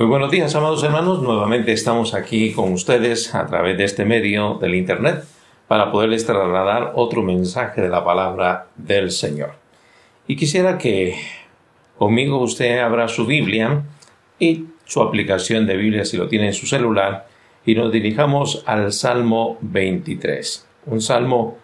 Muy buenos días, amados hermanos. Nuevamente estamos aquí con ustedes a través de este medio del Internet para poderles trasladar otro mensaje de la palabra del Señor. Y quisiera que conmigo usted abra su Biblia y su aplicación de Biblia si lo tiene en su celular y nos dirijamos al Salmo 23. Un salmo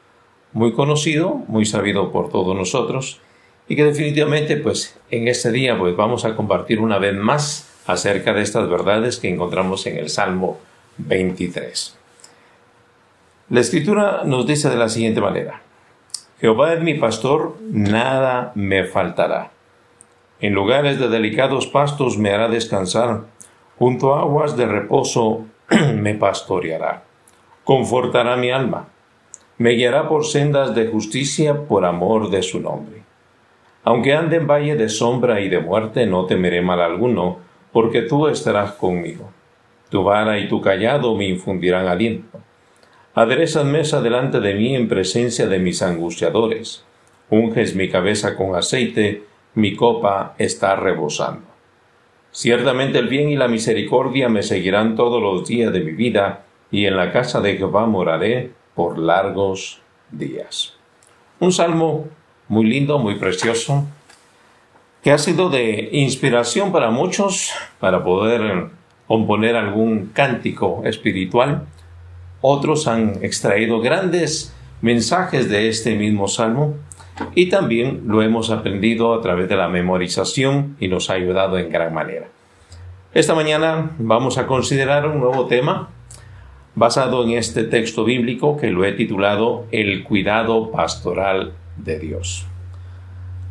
muy conocido, muy sabido por todos nosotros y que definitivamente pues en este día pues vamos a compartir una vez más acerca de estas verdades que encontramos en el Salmo 23. La escritura nos dice de la siguiente manera, Jehová es mi pastor, nada me faltará. En lugares de delicados pastos me hará descansar, junto a aguas de reposo me pastoreará. Confortará mi alma, me guiará por sendas de justicia por amor de su nombre. Aunque ande en valle de sombra y de muerte, no temeré mal alguno, porque tú estarás conmigo. Tu vara y tu callado me infundirán aliento. Aderezas mesa delante de mí en presencia de mis angustiadores. Unges mi cabeza con aceite, mi copa está rebosando. Ciertamente el bien y la misericordia me seguirán todos los días de mi vida, y en la casa de Jehová moraré por largos días. Un salmo muy lindo, muy precioso, que ha sido de inspiración para muchos para poder componer algún cántico espiritual. Otros han extraído grandes mensajes de este mismo salmo y también lo hemos aprendido a través de la memorización y nos ha ayudado en gran manera. Esta mañana vamos a considerar un nuevo tema basado en este texto bíblico que lo he titulado El cuidado pastoral de Dios.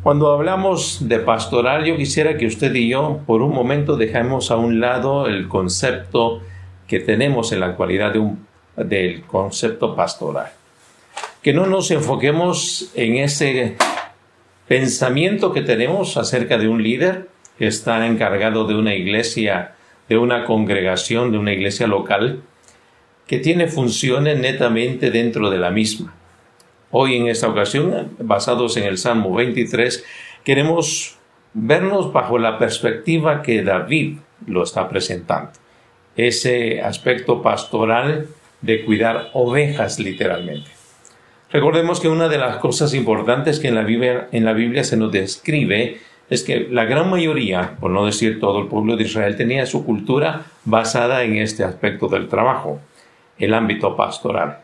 Cuando hablamos de pastoral, yo quisiera que usted y yo por un momento dejemos a un lado el concepto que tenemos en la actualidad del concepto pastoral. Que no nos enfoquemos en ese pensamiento que tenemos acerca de un líder que está encargado de una iglesia, de una congregación, de una iglesia local, que tiene funciones netamente dentro de la misma. Hoy en esta ocasión, basados en el Salmo 23, queremos vernos bajo la perspectiva que David lo está presentando. Ese aspecto pastoral de cuidar ovejas literalmente. Recordemos que una de las cosas importantes que en la Biblia, se nos describe es que la gran mayoría, por no decir todo el pueblo de Israel, tenía su cultura basada en este aspecto del trabajo, el ámbito pastoral,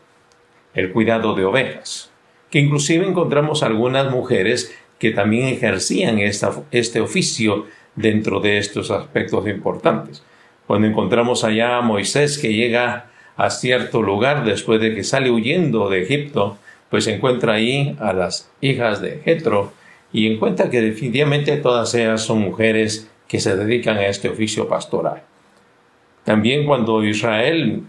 el cuidado de ovejas que inclusive encontramos algunas mujeres que también ejercían este oficio dentro de estos aspectos importantes. Cuando encontramos allá a Moisés que llega a cierto lugar después de que sale huyendo de Egipto, pues encuentra ahí a las hijas de Jetro y encuentra que definitivamente todas ellas son mujeres que se dedican a este oficio pastoral. También cuando Israel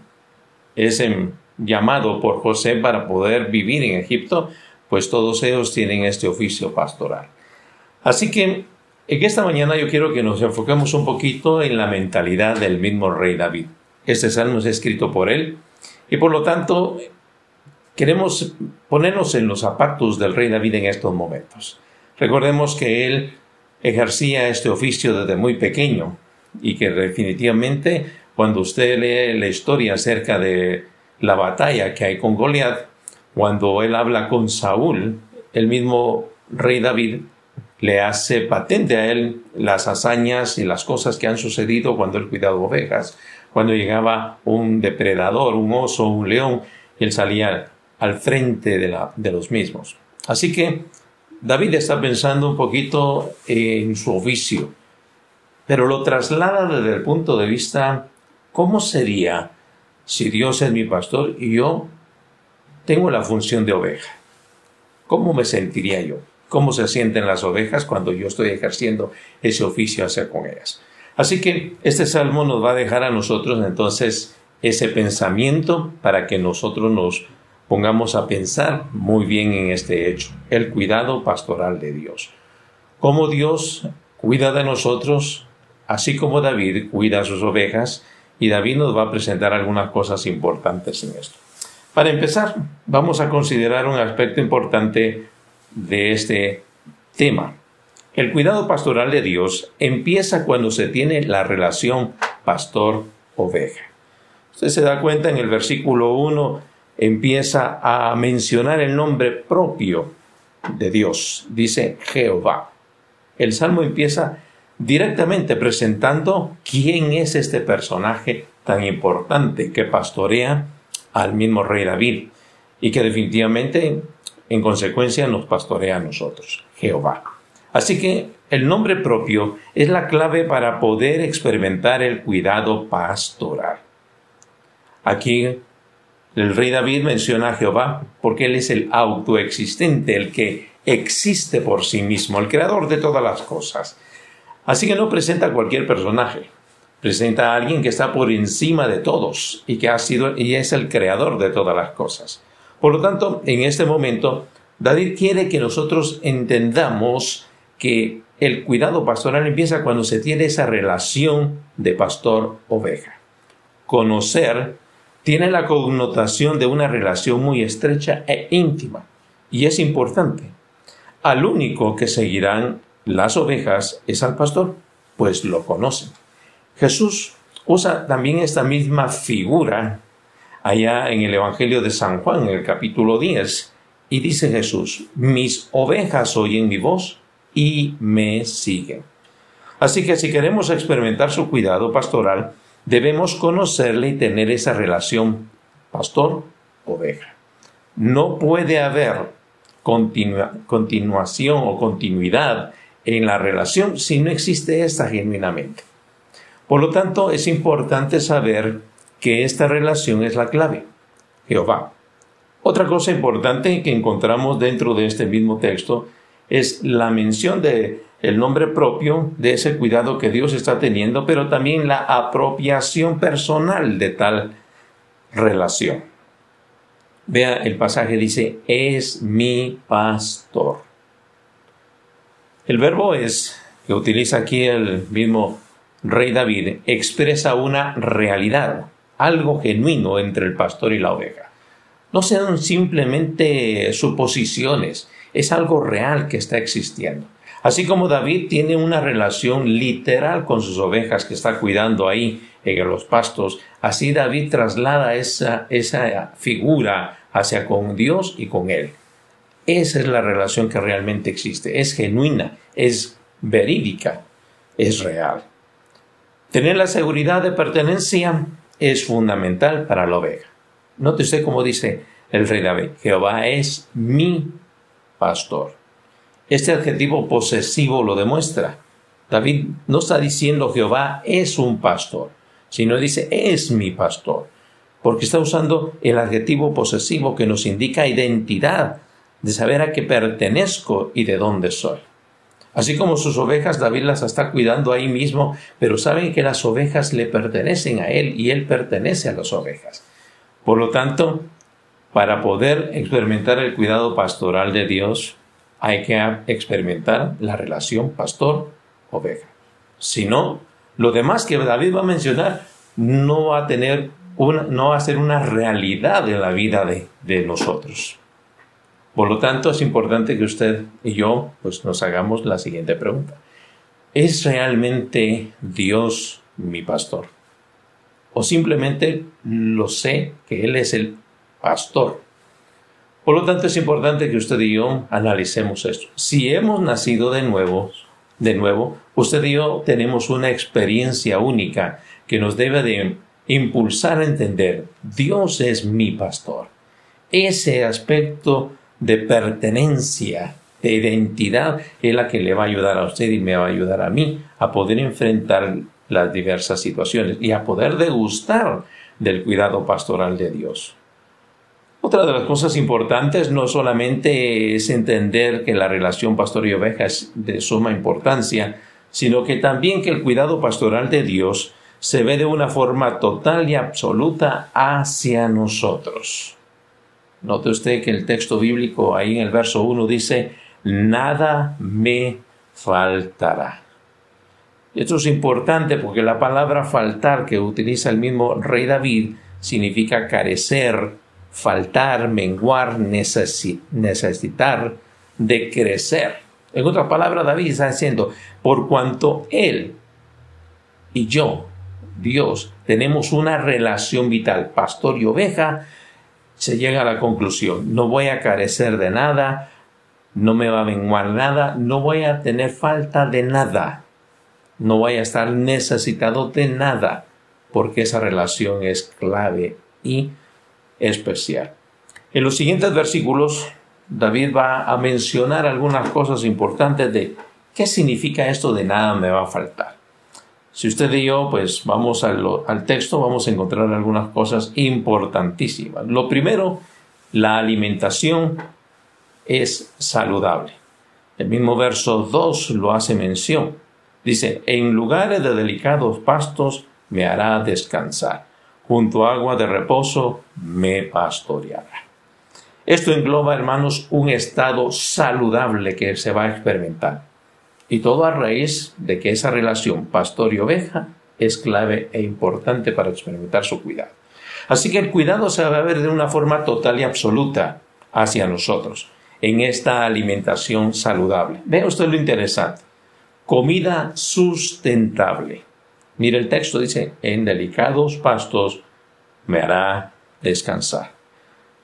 es en llamado por José para poder vivir en Egipto, pues todos ellos tienen este oficio pastoral. Así que en esta mañana yo quiero que nos enfoquemos un poquito en la mentalidad del mismo rey David. Este salmo es escrito por él y por lo tanto queremos ponernos en los zapatos del rey David en estos momentos. Recordemos que él ejercía este oficio desde muy pequeño y que definitivamente cuando usted lee la historia acerca de la batalla que hay con Goliat, cuando él habla con Saúl, el mismo rey David le hace patente a él las hazañas y las cosas que han sucedido cuando él cuidaba ovejas, cuando llegaba un depredador, un oso, un león, y él salía al frente de, de los mismos. Así que David está pensando un poquito en su oficio, pero lo traslada desde el punto de vista, ¿cómo sería si Dios es mi pastor y yo tengo la función de oveja. ¿Cómo me sentiría yo? ¿Cómo se sienten las ovejas cuando yo estoy ejerciendo ese oficio hacia con ellas? Así que este salmo nos va a dejar a nosotros entonces ese pensamiento para que nosotros nos pongamos a pensar muy bien en este hecho, el cuidado pastoral de Dios. Cómo Dios cuida de nosotros, así como David cuida a sus ovejas, y David nos va a presentar algunas cosas importantes en esto. Para empezar, vamos a considerar un aspecto importante de este tema. El cuidado pastoral de Dios empieza cuando se tiene la relación pastor oveja. Usted se da cuenta en el versículo 1 empieza a mencionar el nombre propio de Dios. Dice Jehová. El salmo empieza directamente presentando quién es este personaje tan importante que pastorea al mismo rey David y que definitivamente en consecuencia nos pastorea a nosotros, Jehová. Así que el nombre propio es la clave para poder experimentar el cuidado pastoral. Aquí el rey David menciona a Jehová porque él es el autoexistente, el que existe por sí mismo, el creador de todas las cosas. Así que no presenta cualquier personaje, presenta a alguien que está por encima de todos y que ha sido y es el creador de todas las cosas. Por lo tanto, en este momento, David quiere que nosotros entendamos que el cuidado pastoral empieza cuando se tiene esa relación de pastor-oveja. Conocer tiene la connotación de una relación muy estrecha e íntima, y es importante. Al único que seguirán las ovejas es al pastor, pues lo conocen. Jesús usa también esta misma figura allá en el Evangelio de San Juan, en el capítulo 10, y dice Jesús, mis ovejas oyen mi voz y me siguen. Así que si queremos experimentar su cuidado pastoral, debemos conocerle y tener esa relación pastor-oveja. No puede haber continuación o continuidad en la relación si no existe esta genuinamente. Por lo tanto, es importante saber que esta relación es la clave. Jehová. Otra cosa importante que encontramos dentro de este mismo texto es la mención de el nombre propio de ese cuidado que Dios está teniendo, pero también la apropiación personal de tal relación. Vea, el pasaje dice, es mi pastor. El verbo es, que utiliza aquí el mismo rey David, expresa una realidad, algo genuino entre el pastor y la oveja. No sean simplemente suposiciones, es algo real que está existiendo. Así como David tiene una relación literal con sus ovejas que está cuidando ahí en los pastos, así David traslada esa, esa figura hacia con Dios y con él. Esa es la relación que realmente existe, es genuina, es verídica, es real. Tener la seguridad de pertenencia es fundamental para la oveja. Note usted cómo dice el rey David, Jehová es mi pastor. Este adjetivo posesivo lo demuestra. David no está diciendo Jehová es un pastor, sino dice es mi pastor, porque está usando el adjetivo posesivo que nos indica identidad, de saber a qué pertenezco y de dónde soy. Así como sus ovejas, David las está cuidando ahí mismo, pero saben que las ovejas le pertenecen a él y él pertenece a las ovejas. Por lo tanto, para poder experimentar el cuidado pastoral de Dios, hay que experimentar la relación pastor-oveja. Si no, lo demás que David va a mencionar no va a tener una, no va a ser una realidad en la vida de, de nosotros. Por lo tanto, es importante que usted y yo pues, nos hagamos la siguiente pregunta. ¿Es realmente Dios mi pastor? ¿O simplemente lo sé que Él es el pastor? Por lo tanto, es importante que usted y yo analicemos esto. Si hemos nacido de nuevo, de nuevo, usted y yo tenemos una experiencia única que nos debe de impulsar a entender, Dios es mi pastor. Ese aspecto de pertenencia, de identidad, es la que le va a ayudar a usted y me va a ayudar a mí a poder enfrentar las diversas situaciones y a poder degustar del cuidado pastoral de Dios. Otra de las cosas importantes no solamente es entender que la relación pastor y oveja es de suma importancia, sino que también que el cuidado pastoral de Dios se ve de una forma total y absoluta hacia nosotros. Note usted que el texto bíblico ahí en el verso 1 dice, nada me faltará. Esto es importante porque la palabra faltar que utiliza el mismo rey David significa carecer, faltar, menguar, necesitar, de crecer. En otras palabras, David está diciendo, por cuanto él y yo Dios tenemos una relación vital, pastor y oveja, se llega a la conclusión, no voy a carecer de nada, no me va a menguar nada, no voy a tener falta de nada, no voy a estar necesitado de nada, porque esa relación es clave y especial. En los siguientes versículos, David va a mencionar algunas cosas importantes de qué significa esto de nada me va a faltar. Si usted y yo, pues vamos al, al texto, vamos a encontrar algunas cosas importantísimas. Lo primero, la alimentación es saludable. El mismo verso 2 lo hace mención. Dice, en lugares de delicados pastos me hará descansar, junto a agua de reposo me pastoreará. Esto engloba, hermanos, un estado saludable que se va a experimentar. Y todo a raíz de que esa relación pastor y oveja es clave e importante para experimentar su cuidado. Así que el cuidado se va a ver de una forma total y absoluta hacia nosotros en esta alimentación saludable. Vea usted lo interesante. Comida sustentable. Mire el texto dice, en delicados pastos me hará descansar.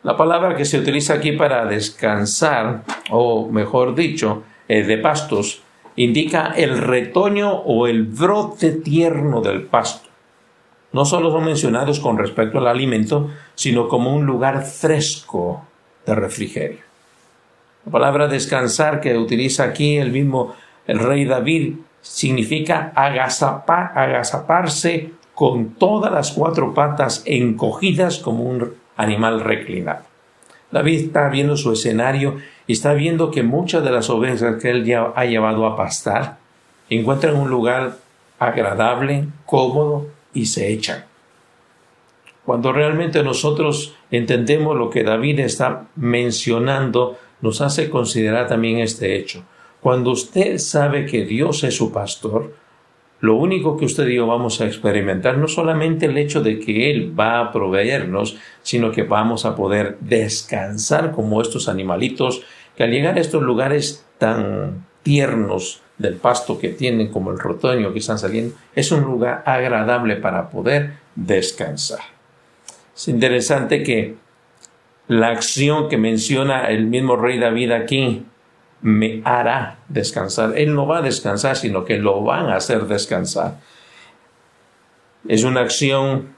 La palabra que se utiliza aquí para descansar, o mejor dicho, eh, de pastos, indica el retoño o el brote tierno del pasto. No solo son mencionados con respecto al alimento, sino como un lugar fresco de refrigerio. La palabra descansar que utiliza aquí el mismo el rey David significa agazaparse con todas las cuatro patas encogidas como un animal reclinado. David está viendo su escenario y está viendo que muchas de las ovejas que él ya ha llevado a pastar encuentran un lugar agradable, cómodo y se echan. Cuando realmente nosotros entendemos lo que David está mencionando, nos hace considerar también este hecho. Cuando usted sabe que Dios es su pastor, lo único que usted y yo vamos a experimentar no solamente el hecho de que Él va a proveernos, sino que vamos a poder descansar como estos animalitos que al llegar a estos lugares tan tiernos del pasto que tienen como el rotoño que están saliendo, es un lugar agradable para poder descansar. Es interesante que la acción que menciona el mismo rey David aquí me hará descansar. Él no va a descansar, sino que lo van a hacer descansar. Es una acción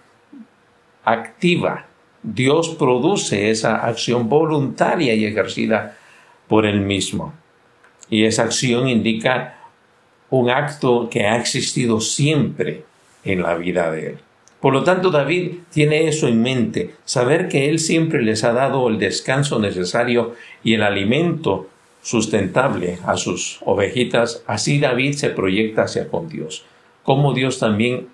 activa. Dios produce esa acción voluntaria y ejercida por Él mismo. Y esa acción indica un acto que ha existido siempre en la vida de Él. Por lo tanto, David tiene eso en mente, saber que Él siempre les ha dado el descanso necesario y el alimento sustentable a sus ovejitas, así David se proyecta hacia con Dios. Como Dios también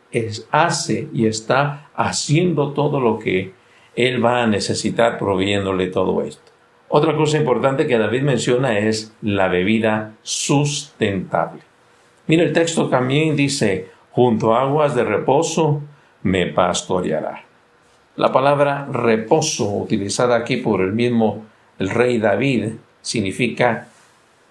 hace y está haciendo todo lo que Él va a necesitar proveyéndole todo esto. Otra cosa importante que David menciona es la bebida sustentable. Mira, el texto también dice, junto a aguas de reposo me pastoreará. La palabra reposo utilizada aquí por el mismo el rey David significa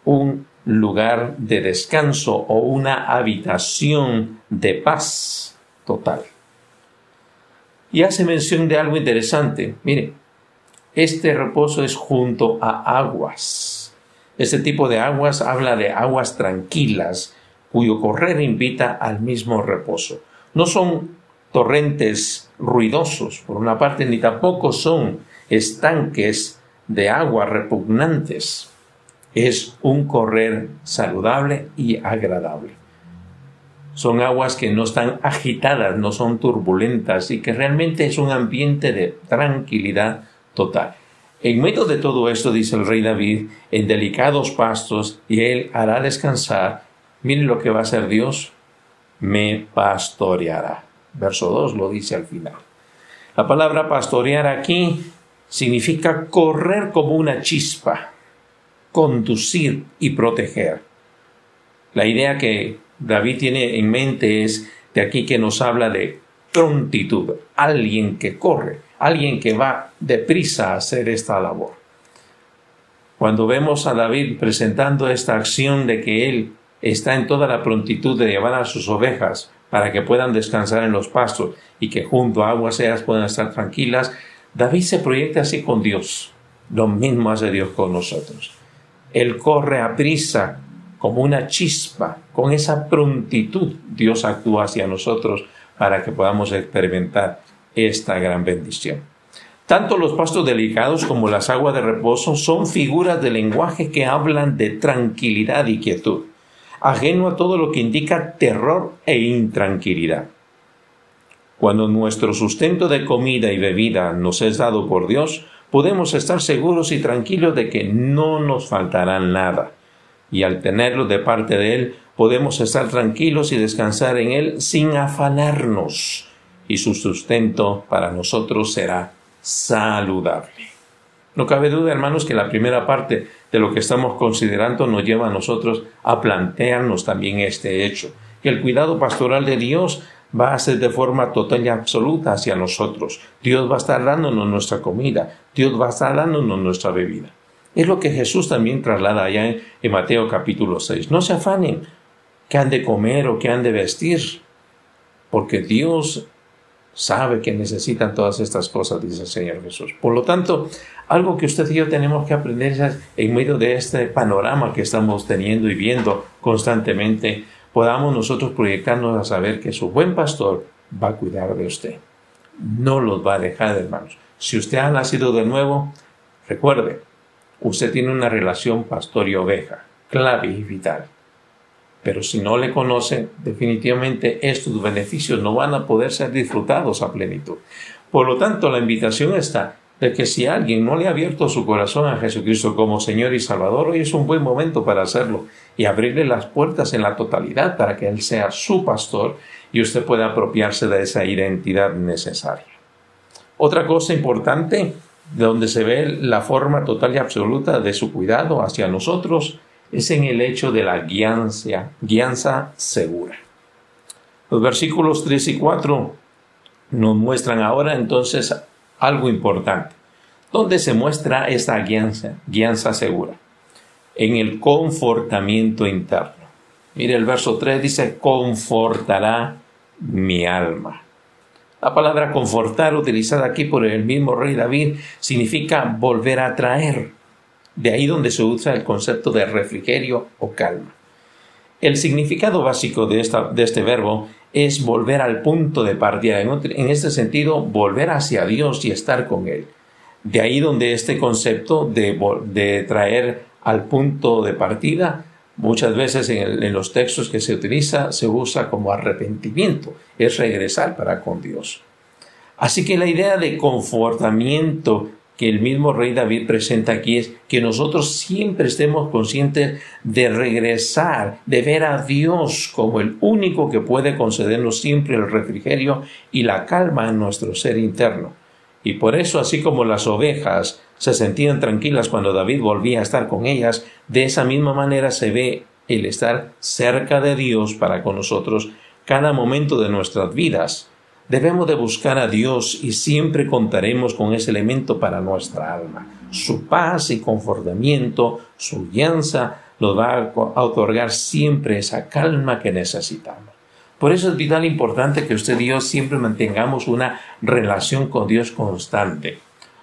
un lugar de descanso o una habitación de paz total. Y hace mención de algo interesante. Mire, este reposo es junto a aguas. Este tipo de aguas habla de aguas tranquilas, cuyo correr invita al mismo reposo. No son torrentes ruidosos, por una parte, ni tampoco son estanques de agua repugnantes. Es un correr saludable y agradable. Son aguas que no están agitadas, no son turbulentas y que realmente es un ambiente de tranquilidad total. En medio de todo esto, dice el rey David, en delicados pastos, y él hará descansar. Miren lo que va a hacer Dios, me pastoreará. Verso 2 lo dice al final. La palabra pastorear aquí significa correr como una chispa, conducir y proteger. La idea que David tiene en mente es de aquí que nos habla de prontitud, alguien que corre, alguien que va deprisa a hacer esta labor. Cuando vemos a David presentando esta acción de que él está en toda la prontitud de llevar a sus ovejas para que puedan descansar en los pastos y que junto a aguas seas puedan estar tranquilas, David se proyecta así con Dios. Lo mismo hace Dios con nosotros. Él corre a prisa como una chispa, con esa prontitud Dios actúa hacia nosotros para que podamos experimentar esta gran bendición. Tanto los pastos delicados como las aguas de reposo son figuras de lenguaje que hablan de tranquilidad y quietud, ajeno a todo lo que indica terror e intranquilidad. Cuando nuestro sustento de comida y bebida nos es dado por Dios, podemos estar seguros y tranquilos de que no nos faltará nada. Y al tenerlo de parte de Él, podemos estar tranquilos y descansar en Él sin afanarnos. Y su sustento para nosotros será saludable. No cabe duda, hermanos, que la primera parte de lo que estamos considerando nos lleva a nosotros a plantearnos también este hecho, que el cuidado pastoral de Dios va a ser de forma total y absoluta hacia nosotros. Dios va a estar dándonos nuestra comida, Dios va a estar dándonos nuestra bebida. Es lo que Jesús también traslada allá en, Mateo capítulo 6. No se afanen qué han de comer o qué han de vestir, porque Dios sabe que necesitan todas estas cosas, dice el Señor Jesús. Por lo tanto, algo que usted y yo tenemos que aprender es en medio de este panorama que estamos teniendo y viendo constantemente, podamos nosotros proyectarnos a saber que su buen pastor va a cuidar de usted. No los va a dejar, hermanos. Si usted ha nacido de nuevo, recuerde, usted tiene una relación pastor y oveja, clave y vital. Pero si no le conoce, definitivamente estos beneficios no van a poder ser disfrutados a plenitud. Por lo tanto, la invitación está de que si alguien no le ha abierto su corazón a Jesucristo como Señor y Salvador, hoy es un buen momento para hacerlo y abrirle las puertas en la totalidad para que Él sea su pastor y usted pueda apropiarse de esa identidad necesaria. Otra cosa importante, de donde se ve la forma total y absoluta de su cuidado hacia nosotros, es en el hecho de la guianza, guianza segura. Los versículos 3 y 4 nos muestran ahora entonces algo importante. ¿Dónde se muestra esta guianza, guianza segura? En el confortamiento interno. Mire, el verso 3 dice, confortará mi alma. La palabra confortar, utilizada aquí por el mismo rey David, significa volver a traer. De ahí donde se usa el concepto de refrigerio o calma. El significado básico de, esta, de este verbo es volver al punto de partida. En, este sentido, volver hacia Dios y estar con Él. De ahí donde este concepto de, de traer al punto de partida, muchas veces en, en, los textos que se utiliza, se usa como arrepentimiento, es regresar para con Dios. Así que la idea de confortamiento que el mismo rey David presenta aquí es que nosotros siempre estemos conscientes de regresar, de ver a Dios como el único que puede concedernos siempre el refrigerio y la calma en nuestro ser interno. Y por eso, así como las ovejas se sentían tranquilas cuando David volvía a estar con ellas, de esa misma manera se ve el estar cerca de Dios para con nosotros cada momento de nuestras vidas. Debemos de buscar a Dios y siempre contaremos con ese elemento para nuestra alma. Su paz y confortamiento, su guianza, nos va a otorgar siempre esa calma que necesitamos. Por eso es vital importante que usted y yo siempre mantengamos una relación con Dios constante.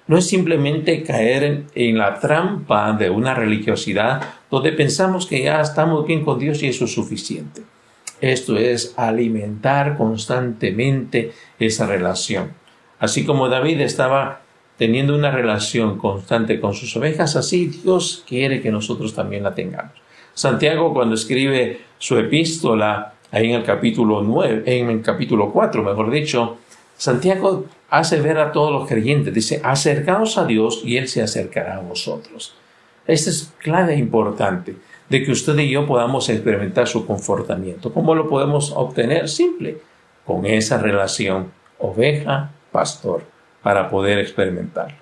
No es simplemente caer en la trampa de una religiosidad donde pensamos que ya estamos bien con Dios y eso es suficiente. Esto es alimentar constantemente esa relación. Así como David estaba teniendo una relación constante con sus ovejas, así Dios quiere que nosotros también la tengamos. Santiago cuando escribe su epístola ahí en el capítulo 9, en el capítulo 4, mejor dicho, Santiago hace ver a todos los creyentes, dice, acercaos a Dios y Él se acercará a vosotros. Esta es clave e importante de que usted y yo podamos experimentar su confortamiento. ¿Cómo lo podemos obtener? Simple, con esa relación oveja-pastor para poder experimentarlo.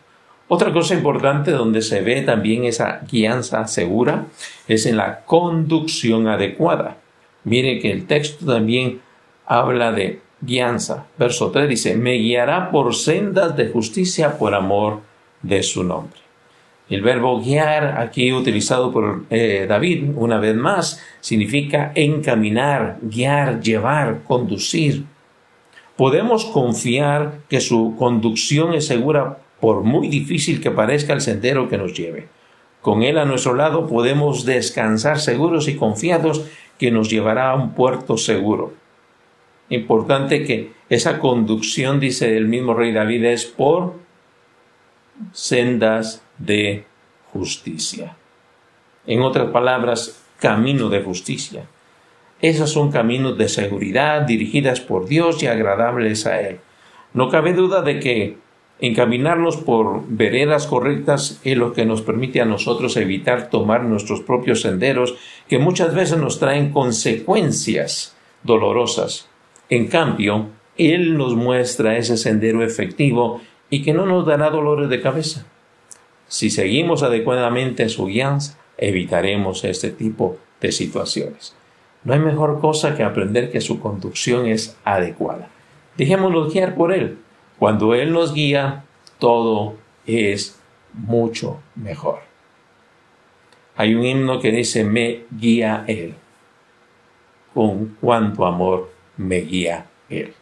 Otra cosa importante donde se ve también esa guianza segura es en la conducción adecuada. Mire que el texto también habla de guianza. Verso 3 dice, me guiará por sendas de justicia por amor de su nombre. El verbo guiar, aquí utilizado por eh, David una vez más, significa encaminar, guiar, llevar, conducir. Podemos confiar que su conducción es segura por muy difícil que parezca el sendero que nos lleve. Con Él a nuestro lado podemos descansar seguros y confiados que nos llevará a un puerto seguro. Importante que esa conducción, dice el mismo rey David, es por sendas de justicia. En otras palabras, camino de justicia. Esos son caminos de seguridad dirigidas por Dios y agradables a Él. No cabe duda de que encaminarnos por veredas correctas es lo que nos permite a nosotros evitar tomar nuestros propios senderos que muchas veces nos traen consecuencias dolorosas. En cambio, Él nos muestra ese sendero efectivo y que no nos dará dolores de cabeza. Si seguimos adecuadamente su guianza, evitaremos este tipo de situaciones. No hay mejor cosa que aprender que su conducción es adecuada. Dejémoslo guiar por Él. Cuando Él nos guía, todo es mucho mejor. Hay un himno que dice, me guía Él. Con cuánto amor me guía Él.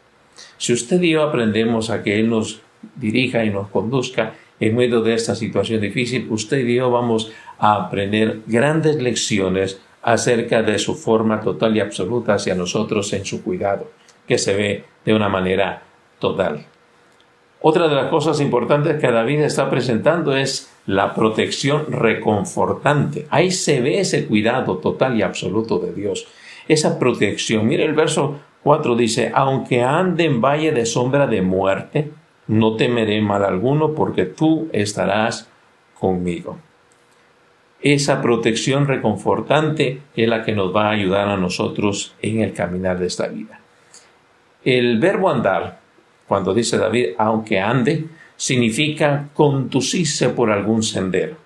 Si usted y yo aprendemos a que Él nos dirija y nos conduzca en medio de esta situación difícil, usted y yo vamos a aprender grandes lecciones acerca de su forma total y absoluta hacia nosotros en su cuidado, que se ve de una manera total. Otra de las cosas importantes que David está presentando es la protección reconfortante. Ahí se ve ese cuidado total y absoluto de Dios. Esa protección. Mire el verso 4 dice, aunque ande en valle de sombra de muerte, no temeré mal alguno porque tú estarás conmigo. Esa protección reconfortante es la que nos va a ayudar a nosotros en el caminar de esta vida. El verbo andar, cuando dice David, aunque ande, significa conducirse por algún sendero.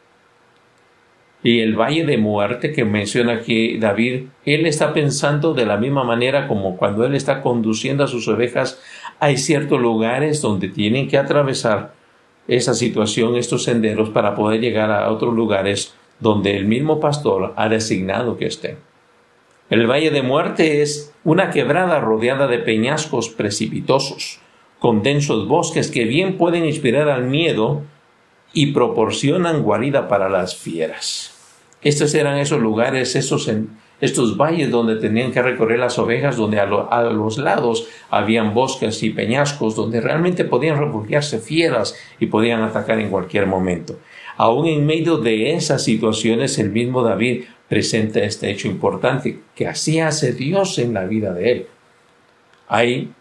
Y el valle de muerte que menciona aquí David, él está pensando de la misma manera como cuando él está conduciendo a sus ovejas, hay ciertos lugares donde tienen que atravesar esa situación, estos senderos, para poder llegar a otros lugares donde el mismo pastor ha designado que estén. El valle de muerte es una quebrada rodeada de peñascos precipitosos, con densos bosques que bien pueden inspirar al miedo y proporcionan guarida para las fieras. Estos eran esos lugares, esos, estos valles donde tenían que recorrer las ovejas, donde a, los lados habían bosques y peñascos, donde realmente podían refugiarse fieras y podían atacar en cualquier momento. Aún en medio de esas situaciones, el mismo David presenta este hecho importante, que así hace Dios en la vida de él. Hay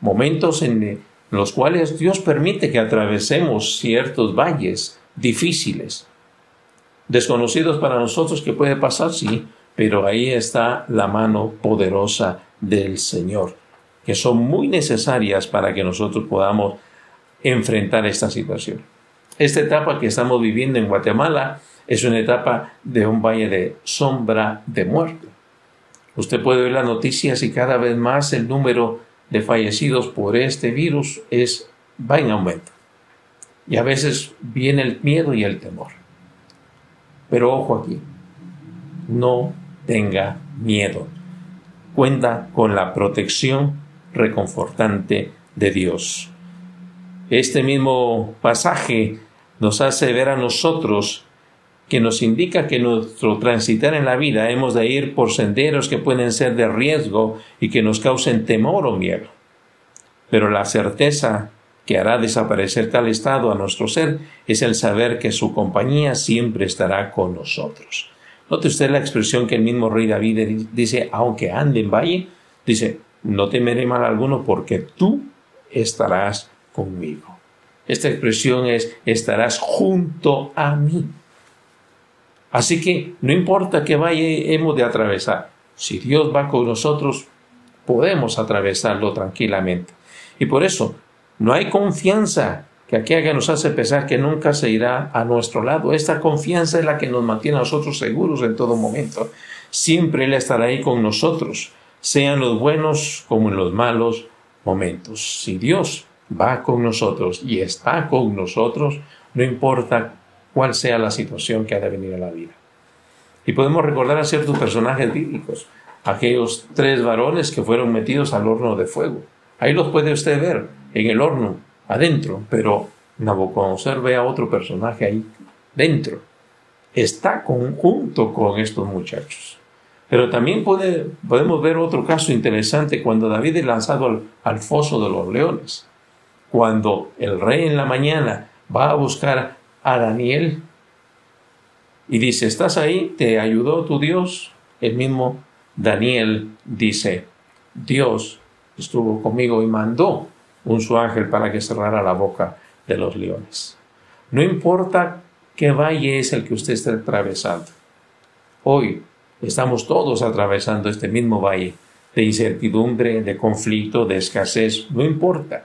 momentos en los cuales Dios permite que atravesemos ciertos valles difíciles, desconocidos para nosotros que puede pasar, sí, pero ahí está la mano poderosa del Señor, que son muy necesarias para que nosotros podamos enfrentar esta situación. Esta etapa que estamos viviendo en Guatemala es una etapa de un valle de sombra de muerte. Usted puede ver las noticias y cada vez más el número de fallecidos por este virus es, va en aumento. Y a veces viene el miedo y el temor. Pero ojo aquí, no tenga miedo. Cuenta con la protección reconfortante de Dios. Este mismo pasaje nos hace ver a nosotros que nos indica que nuestro transitar en la vida hemos de ir por senderos que pueden ser de riesgo y que nos causen temor o miedo. Pero la certeza que hará desaparecer tal estado a nuestro ser es el saber que su compañía siempre estará con nosotros. Note usted la expresión que el mismo rey David dice, aunque ande en valle, dice, no temeré mal alguno porque tú estarás conmigo. Esta expresión es, estarás junto a mí. Así que no importa que valle hemos de atravesar, si Dios va con nosotros, podemos atravesarlo tranquilamente. Y por eso no hay confianza que aquella nos hace pensar que nunca se irá a nuestro lado. Esta confianza es la que nos mantiene a nosotros seguros en todo momento. Siempre Él estará ahí con nosotros, sean los buenos como en los malos momentos. Si Dios va con nosotros y está con nosotros, no importa cuál sea la situación que ha de venir a la vida. Y podemos recordar a ciertos personajes bíblicos, aquellos tres varones que fueron metidos al horno de fuego. Ahí los puede usted ver, en el horno, adentro, pero Nabucodonosor ve a otro personaje ahí dentro. Está conjunto con estos muchachos. Pero también podemos ver otro caso interesante cuando David es lanzado al, al foso de los leones. Cuando el rey en la mañana va a buscar a Daniel y dice, ¿estás ahí? ¿Te ayudó tu Dios? El mismo Daniel dice, Dios estuvo conmigo y mandó un su ángel para que cerrara la boca de los leones. No importa qué valle es el que usted esté atravesando. Hoy estamos todos atravesando este mismo valle de incertidumbre, de conflicto, de escasez, no importa.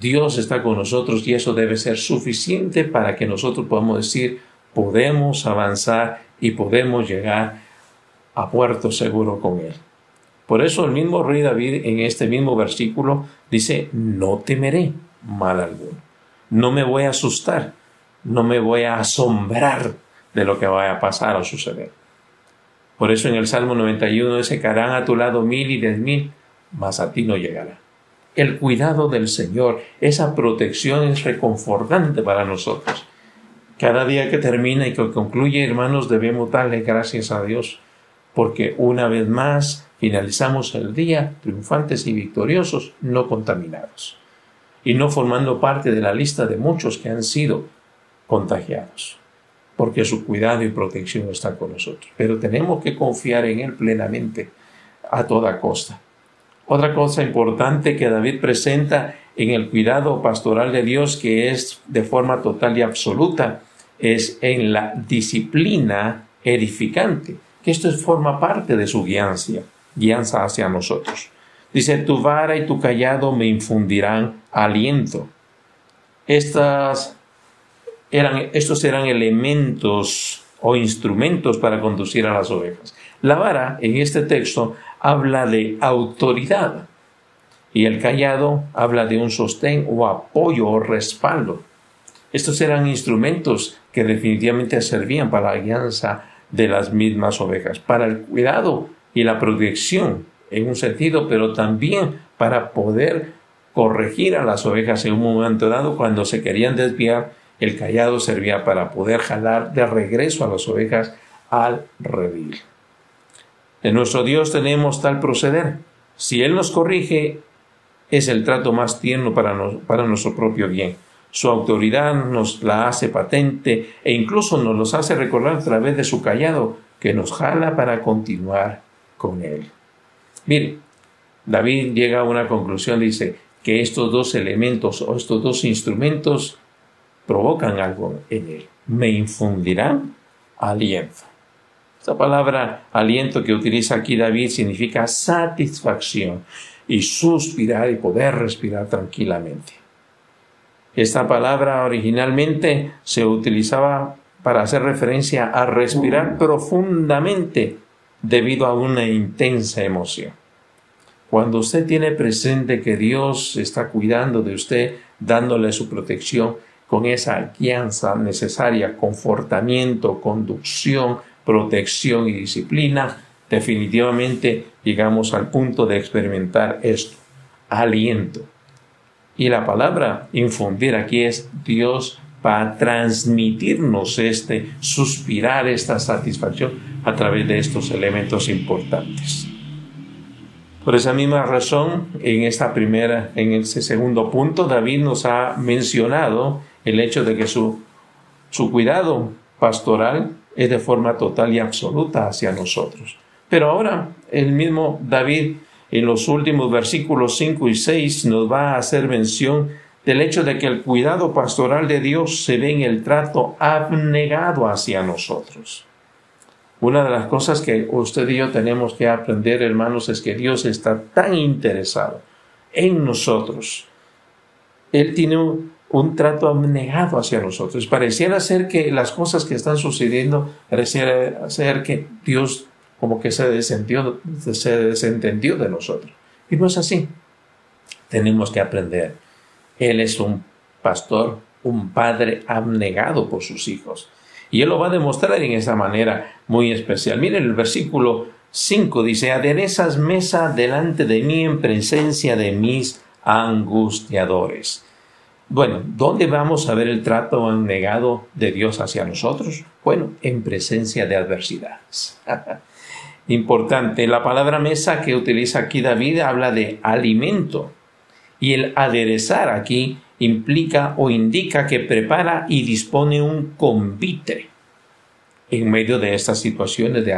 Dios está con nosotros y eso debe ser suficiente para que nosotros podamos decir, podemos avanzar y podemos llegar a puerto seguro con Él. Por eso el mismo rey David en este mismo versículo dice, no temeré mal alguno, no me voy a asustar, no me voy a asombrar de lo que vaya a pasar o suceder. Por eso en el Salmo 91 dice, caerán a tu lado mil y diez mil, mas a ti no llegará. El cuidado del Señor, esa protección es reconfortante para nosotros. Cada día que termina y que concluye, hermanos, debemos darle gracias a Dios, porque una vez más finalizamos el día triunfantes y victoriosos, no contaminados, y no formando parte de la lista de muchos que han sido contagiados, porque su cuidado y protección está con nosotros. Pero tenemos que confiar en Él plenamente a toda costa. Otra cosa importante que David presenta en el cuidado pastoral de Dios, que es de forma total y absoluta, es en la disciplina edificante, que esto forma parte de su guianza, guianza hacia nosotros. Dice, tu vara y tu callado me infundirán aliento. Estas eran, estos eran elementos o instrumentos para conducir a las ovejas. La vara en este texto habla de autoridad y el callado habla de un sostén o apoyo o respaldo. Estos eran instrumentos que definitivamente servían para la guianza de las mismas ovejas, para el cuidado y la protección en un sentido, pero también para poder corregir a las ovejas en un momento dado cuando se querían desviar, el callado servía para poder jalar de regreso a las ovejas al redil. En nuestro Dios tenemos tal proceder. Si Él nos corrige, es el trato más tierno para, para nuestro propio bien su autoridad nos la hace patente e incluso nos los hace recordar a través de su callado que nos jala para continuar con él. Mire, David llega a una conclusión, dice que estos dos elementos o estos dos instrumentos provocan algo en él, me infundirán aliento. Esta palabra aliento que utiliza aquí David significa satisfacción y suspirar y poder respirar tranquilamente. Esta palabra originalmente se utilizaba para hacer referencia a respirar profundamente debido a una intensa emoción. Cuando usted tiene presente que Dios está cuidando de usted, dándole su protección con esa guianza necesaria, confortamiento, conducción, protección y disciplina, definitivamente llegamos al punto de experimentar esto, aliento, y la palabra infundir aquí es Dios para transmitirnos este suspirar, esta satisfacción a través de estos elementos importantes. Por esa misma razón, en esta primera, en ese segundo punto, David nos ha mencionado el hecho de que su, su cuidado pastoral es de forma total y absoluta hacia nosotros. Pero ahora el mismo David en los últimos versículos 5 y 6 nos va a hacer mención del hecho de que el cuidado pastoral de Dios se ve en el trato abnegado hacia nosotros. Una de las cosas que usted y yo tenemos que aprender, hermanos, es que Dios está tan interesado en nosotros. Él tiene un, trato abnegado hacia nosotros. Pareciera ser que las cosas que están sucediendo, pareciera ser que Dios como que se desentendió, se desentendió de nosotros. Y no es así. Tenemos que aprender. Él es un pastor un padre abnegado por sus hijos. Y él lo va a demostrar en esa manera muy especial. Miren el versículo 5 dice, aderezas mesa delante de mí en presencia de mis angustiadores. Bueno, ¿dónde vamos a ver el trato abnegado de Dios hacia nosotros? Bueno, en presencia de adversidades. Importante, la palabra mesa que utiliza aquí David habla de alimento y el aderezar aquí implica o indica que prepara y dispone un convite en medio de estas situaciones de,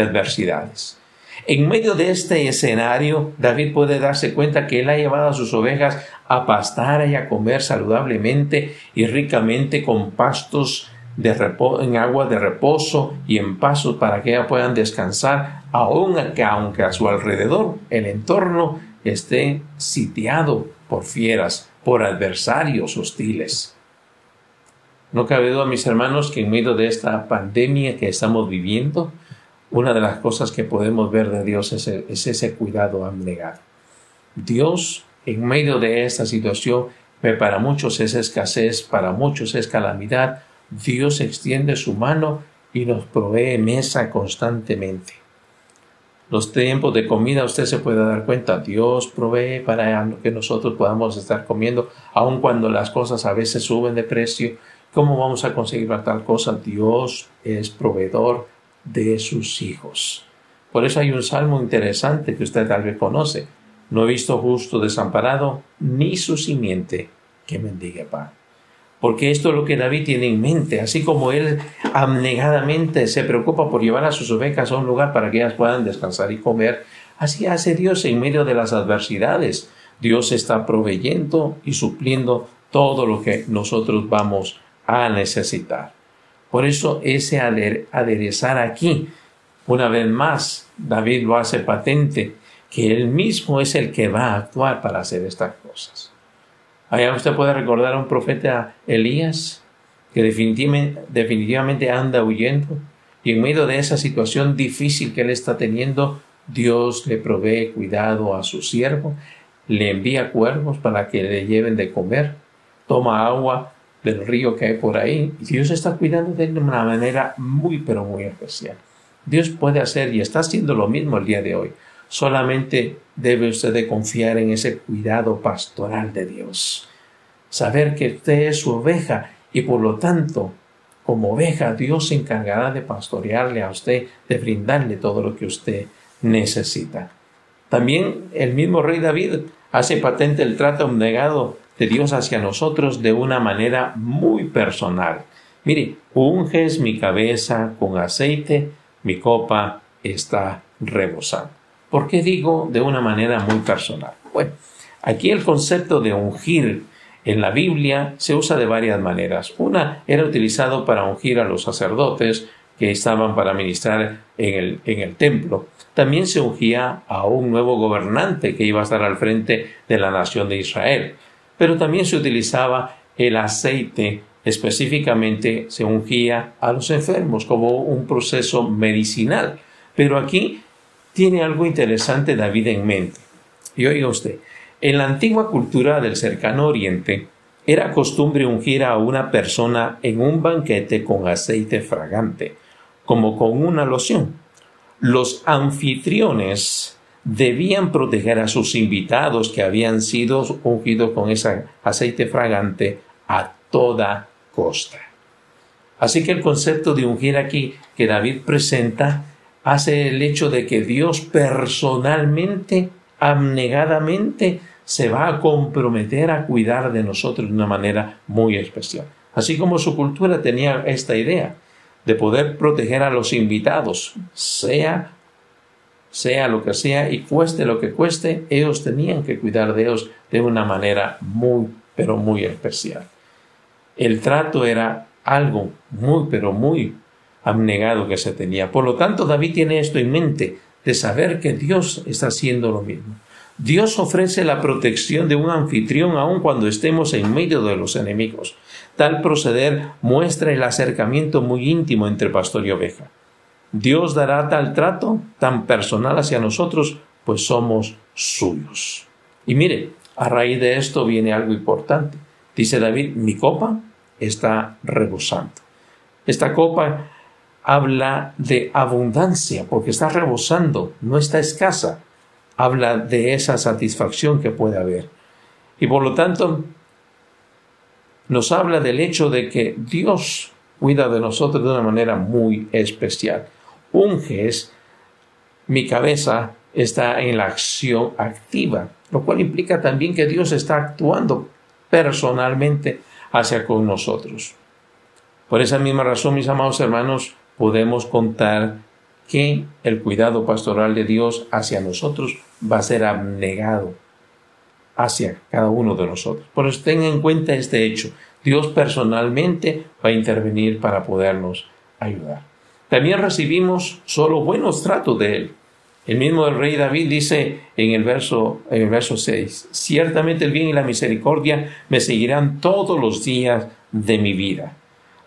adversidades. En medio de este escenario, David puede darse cuenta que él ha llevado a sus ovejas a pastar y a comer saludablemente y ricamente con pastos de en agua de reposo y en pasos para que ellas puedan descansar, aun aunque a su alrededor el entorno esté sitiado por fieras, por adversarios hostiles. No cabe duda, mis hermanos, que en medio de esta pandemia que estamos viviendo, una de las cosas que podemos ver de Dios es, ese cuidado abnegado. Dios, en medio de esta situación, para muchos es escasez, para muchos es calamidad, Dios extiende su mano y nos provee mesa constantemente los tiempos de comida, usted se puede dar cuenta, Dios provee para que nosotros podamos estar comiendo, aun cuando las cosas a veces suben de precio. ¿Cómo vamos a conseguir tal cosa? Dios es proveedor de sus hijos. Por eso hay un salmo interesante que usted tal vez conoce. No he visto justo desamparado, ni su simiente que mendigue pan porque esto es lo que David tiene en mente, así como él abnegadamente se preocupa por llevar a sus ovejas a un lugar para que ellas puedan descansar y comer, así hace Dios en medio de las adversidades. Dios está proveyendo y supliendo todo lo que nosotros vamos a necesitar. Por eso ese aderezar aquí, una vez más, David lo hace patente, que él mismo es el que va a actuar para hacer estas cosas. Allá usted puede recordar a un profeta Elías que definitivamente, anda huyendo y en medio de esa situación difícil que él está teniendo, Dios le provee cuidado a su siervo, le envía cuervos para que le lleven de comer, toma agua del río que hay por ahí y Dios está cuidando de él de una manera muy pero muy especial. Dios puede hacer y está haciendo lo mismo el día de hoy. Solamente debe usted de confiar en ese cuidado pastoral de Dios. Saber que usted es su oveja y por lo tanto, como oveja, Dios se encargará de pastorearle a usted, de brindarle todo lo que usted necesita. También el mismo rey David hace patente el trato abnegado de Dios hacia nosotros de una manera muy personal. Mire, unges mi cabeza con aceite, mi copa está rebosando. ¿Por qué digo de una manera muy personal? Bueno, aquí el concepto de ungir en la Biblia se usa de varias maneras. Una era utilizado para ungir a los sacerdotes que estaban para ministrar en el, en el templo. También se ungía a un nuevo gobernante que iba a estar al frente de la nación de Israel. Pero también se utilizaba el aceite específicamente se ungía a los enfermos como un proceso medicinal. Pero aquí tiene algo interesante David en mente. Y oiga usted, en la antigua cultura del cercano oriente, era costumbre ungir a una persona en un banquete con aceite fragante, como con una loción. Los anfitriones debían proteger a sus invitados que habían sido ungidos con ese aceite fragante a toda costa. Así que el concepto de ungir aquí que David presenta hace el hecho de que Dios personalmente, abnegadamente, se va a comprometer a cuidar de nosotros de una manera muy especial. Así como su cultura tenía esta idea de poder proteger a los invitados, sea sea lo que sea y cueste lo que cueste, ellos tenían que cuidar de ellos de una manera muy, pero muy especial. El trato era algo muy, pero muy abnegado que se tenía. Por lo tanto, David tiene esto en mente, de saber que Dios está haciendo lo mismo. Dios ofrece la protección de un anfitrión aun cuando estemos en medio de los enemigos. Tal proceder muestra el acercamiento muy íntimo entre pastor y oveja. Dios dará tal trato tan personal hacia nosotros, pues somos suyos. Y mire, a raíz de esto viene algo importante. Dice David, mi copa está rebosando. Esta copa habla de abundancia, porque está rebosando, no está escasa. Habla de esa satisfacción que puede haber. Y por lo tanto, nos habla del hecho de que Dios cuida de nosotros de una manera muy especial. Unges, mi cabeza está en la acción activa, lo cual implica también que Dios está actuando personalmente hacia con nosotros. Por esa misma razón, mis amados hermanos, podemos contar que el cuidado pastoral de Dios hacia nosotros va a ser abnegado hacia cada uno de nosotros. Por eso tenga en cuenta este hecho. Dios personalmente va a intervenir para podernos ayudar. También recibimos solo buenos tratos de Él. El mismo rey David dice en el verso, en el verso 6, ciertamente el bien y la misericordia me seguirán todos los días de mi vida.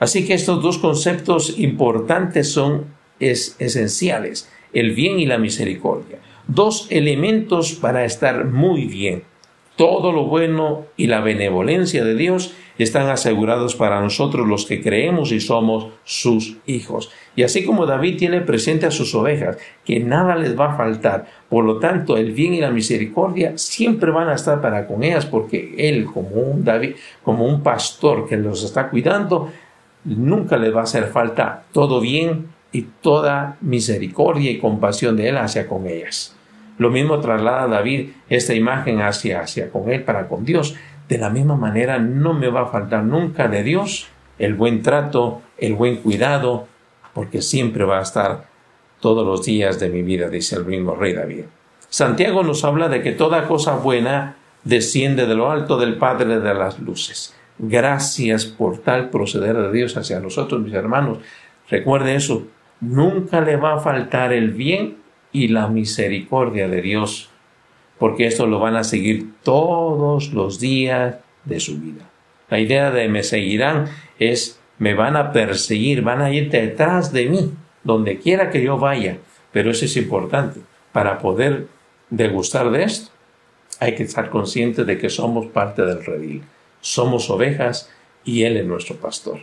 Así que estos dos conceptos importantes son es, esenciales, el bien y la misericordia. Dos elementos para estar muy bien. Todo lo bueno y la benevolencia de Dios están asegurados para nosotros los que creemos y somos sus hijos. Y así como David tiene presente a sus ovejas, que nada les va a faltar, por lo tanto el bien y la misericordia siempre van a estar para con ellas, porque él como un David, como un pastor que los está cuidando, nunca les va a hacer falta todo bien y toda misericordia y compasión de él hacia con ellas. Lo mismo traslada David esta imagen hacia, hacia con él para con Dios. De la misma manera, no me va a faltar nunca de Dios el buen trato, el buen cuidado, porque siempre va a estar todos los días de mi vida, dice el mismo rey David. Santiago nos habla de que toda cosa buena desciende de lo alto del Padre de las luces. Gracias por tal proceder de Dios hacia nosotros, mis hermanos. Recuerde eso, nunca le va a faltar el bien y la misericordia de Dios porque esto lo van a seguir todos los días de su vida. La idea de me seguirán es me van a perseguir, van a ir detrás de mí, donde quiera que yo vaya. Pero eso es importante. Para poder degustar de esto, hay que estar consciente de que somos parte del redil. Somos ovejas y Él es nuestro pastor.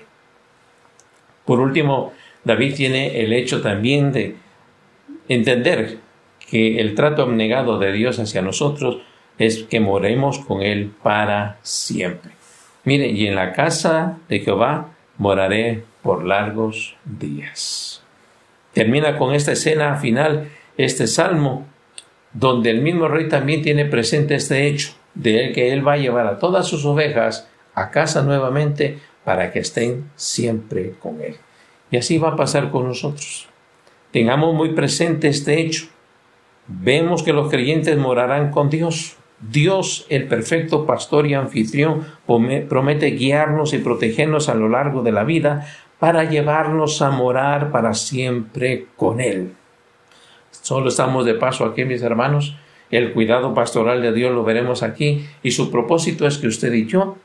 Por último, David tiene el hecho también de entender que el trato abnegado de Dios hacia nosotros es que moremos con Él para siempre. Mire, y en la casa de Jehová moraré por largos días. Termina con esta escena final, este salmo, donde el mismo rey también tiene presente este hecho, de que él va a llevar a todas sus ovejas a casa nuevamente para que estén siempre con él. Y así va a pasar con nosotros. Tengamos muy presente este hecho vemos que los creyentes morarán con Dios. Dios, el perfecto pastor y anfitrión, promete guiarnos y protegernos a lo largo de la vida para llevarnos a morar para siempre con Él. Solo estamos de paso aquí, mis hermanos. El cuidado pastoral de Dios lo veremos aquí y su propósito es que usted y yo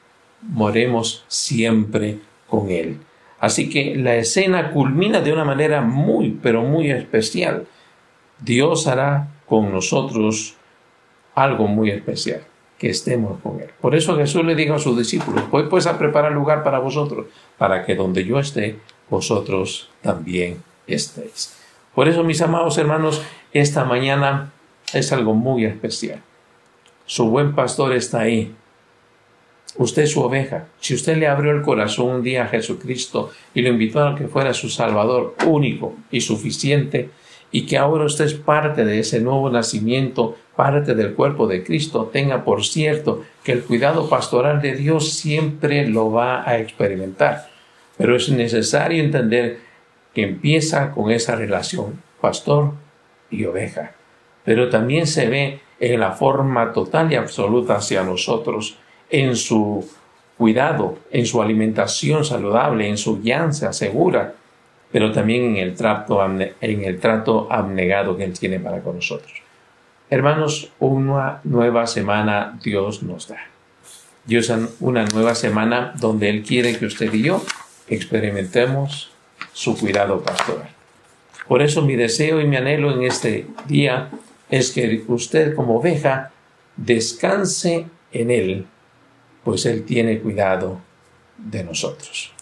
moremos siempre con Él. Así que la escena culmina de una manera muy, pero muy especial. Dios hará con nosotros algo muy especial, que estemos con Él. Por eso Jesús le dijo a sus discípulos, voy pues a preparar lugar para vosotros, para que donde yo esté, vosotros también estéis. Por eso, mis amados hermanos, esta mañana es algo muy especial. Su buen pastor está ahí. Usted es su oveja. Si usted le abrió el corazón un día a Jesucristo y lo invitó a que fuera su Salvador único y suficiente, y que ahora usted es parte de ese nuevo nacimiento, parte del cuerpo de Cristo, tenga por cierto que el cuidado pastoral de Dios siempre lo va a experimentar. Pero es necesario entender que empieza con esa relación pastor y oveja. Pero también se ve en la forma total y absoluta hacia nosotros, en su cuidado, en su alimentación saludable, en su guianza segura, pero también en el trato, en el trato abnegado que Él tiene para con nosotros. Hermanos, una nueva semana Dios nos da. Dios una nueva semana donde Él quiere que usted y yo experimentemos su cuidado pastoral. Por eso mi deseo y mi anhelo en este día es que usted como oveja descanse en Él, pues Él tiene cuidado de nosotros.